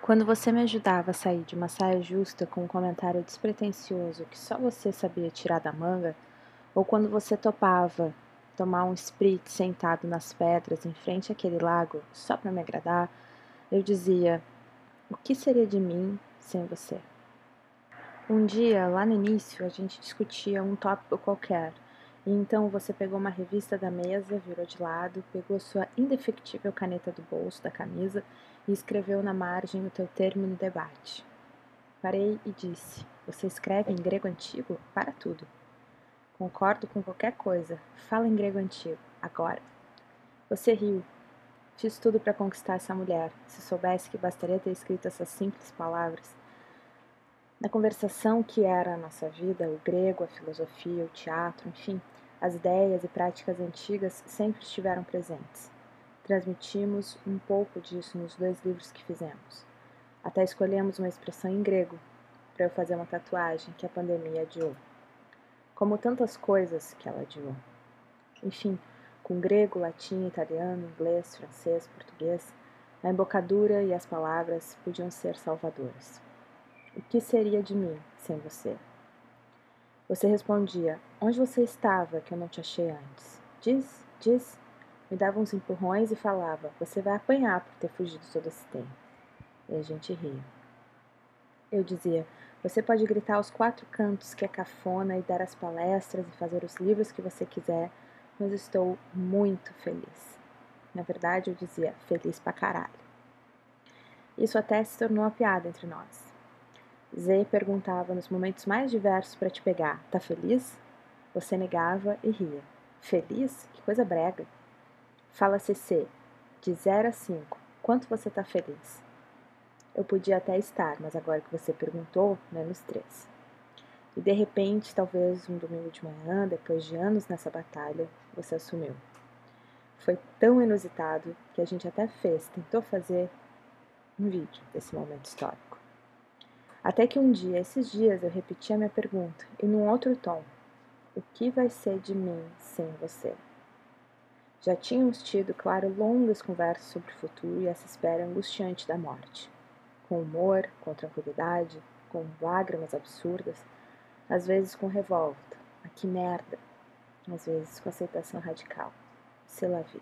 Quando você me ajudava a sair de uma saia justa com um comentário despretensioso que só você sabia tirar da manga, ou quando você topava tomar um spritz sentado nas pedras em frente àquele lago só para me agradar, eu dizia: O que seria de mim sem você? Um dia, lá no início, a gente discutia um tópico qualquer, então você pegou uma revista da mesa, virou de lado, pegou sua indefectível caneta do bolso da camisa e escreveu na margem o teu termo no debate. Parei e disse: Você escreve em grego antigo? Para tudo. Concordo com qualquer coisa. Fala em grego antigo, agora. Você riu. Fiz tudo para conquistar essa mulher. Se soubesse que bastaria ter escrito essas simples palavras. Na conversação que era a nossa vida, o grego, a filosofia, o teatro, enfim, as ideias e práticas antigas sempre estiveram presentes. Transmitimos um pouco disso nos dois livros que fizemos. Até escolhemos uma expressão em grego para eu fazer uma tatuagem que a pandemia adiou. Como tantas coisas que ela adiou. Enfim, com grego, latim, italiano, inglês, francês, português, a embocadura e as palavras podiam ser salvadoras. O que seria de mim sem você? Você respondia: Onde você estava que eu não te achei antes? Diz, diz. Me dava uns empurrões e falava: Você vai apanhar por ter fugido todo esse tempo. E a gente ria. Eu dizia: Você pode gritar aos quatro cantos que é cafona e dar as palestras e fazer os livros que você quiser, mas estou muito feliz. Na verdade, eu dizia: Feliz pra caralho. Isso até se tornou uma piada entre nós. Z perguntava nos momentos mais diversos para te pegar: Tá feliz? Você negava e ria. Feliz? Que coisa brega. Fala CC, de 0 a 5, quanto você está feliz? Eu podia até estar, mas agora que você perguntou, menos 3. E de repente, talvez um domingo de manhã, depois de anos nessa batalha, você assumiu. Foi tão inusitado que a gente até fez, tentou fazer um vídeo desse momento histórico. Até que um dia, esses dias, eu repeti a minha pergunta, e num outro tom: O que vai ser de mim sem você? Já tínhamos tido, claro, longas conversas sobre o futuro e essa espera angustiante da morte. Com humor, com tranquilidade, com lágrimas absurdas, às vezes com revolta, a que merda, às vezes com aceitação radical. Se la vie.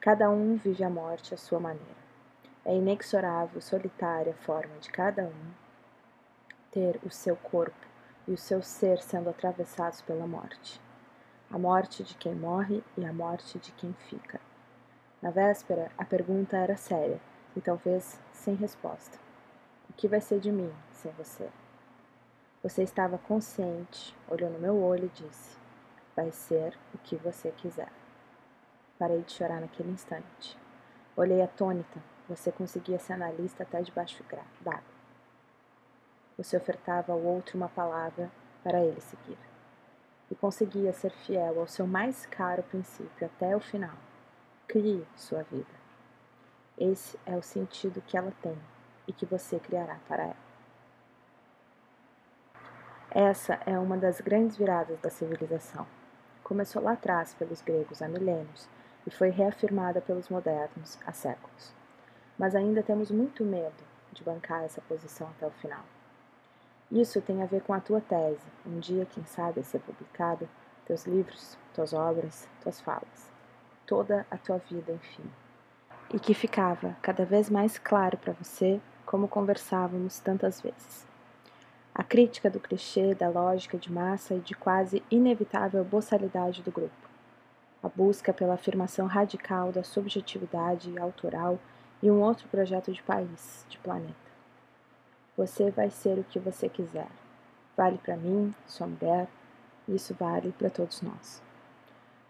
Cada um vive a morte à sua maneira. É inexorável, solitária a forma de cada um ter o seu corpo e o seu ser sendo atravessados pela morte a morte de quem morre e a morte de quem fica. Na véspera, a pergunta era séria e talvez sem resposta. O que vai ser de mim sem você? Você estava consciente, olhou no meu olho e disse: Vai ser o que você quiser. Parei de chorar naquele instante. Olhei atônita, você conseguia ser analista até debaixo d'água. Você ofertava ao outro uma palavra para ele seguir e conseguia ser fiel ao seu mais caro princípio até o final. Crie sua vida. Esse é o sentido que ela tem e que você criará para ela. Essa é uma das grandes viradas da civilização. Começou lá atrás pelos gregos há milênios e foi reafirmada pelos modernos há séculos. Mas ainda temos muito medo de bancar essa posição até o final. Isso tem a ver com a tua tese, um dia, quem sabe, a ser publicada, teus livros, tuas obras, tuas falas, toda a tua vida, enfim. E que ficava cada vez mais claro para você como conversávamos tantas vezes. A crítica do clichê, da lógica de massa e de quase inevitável boçalidade do grupo. A busca pela afirmação radical da subjetividade autoral e um outro projeto de país, de planeta. Você vai ser o que você quiser. Vale para mim, sua mulher, isso vale para todos nós.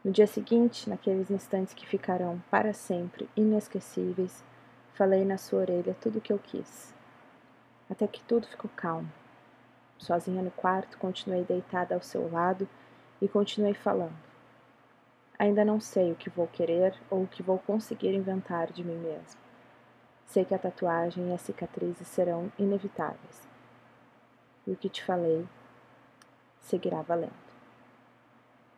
No dia seguinte, naqueles instantes que ficarão para sempre inesquecíveis, falei na sua orelha tudo o que eu quis. Até que tudo ficou calmo. Sozinha no quarto, continuei deitada ao seu lado e continuei falando. Ainda não sei o que vou querer ou o que vou conseguir inventar de mim mesma. Sei que a tatuagem e as cicatrizes serão inevitáveis. E o que te falei seguirá valendo.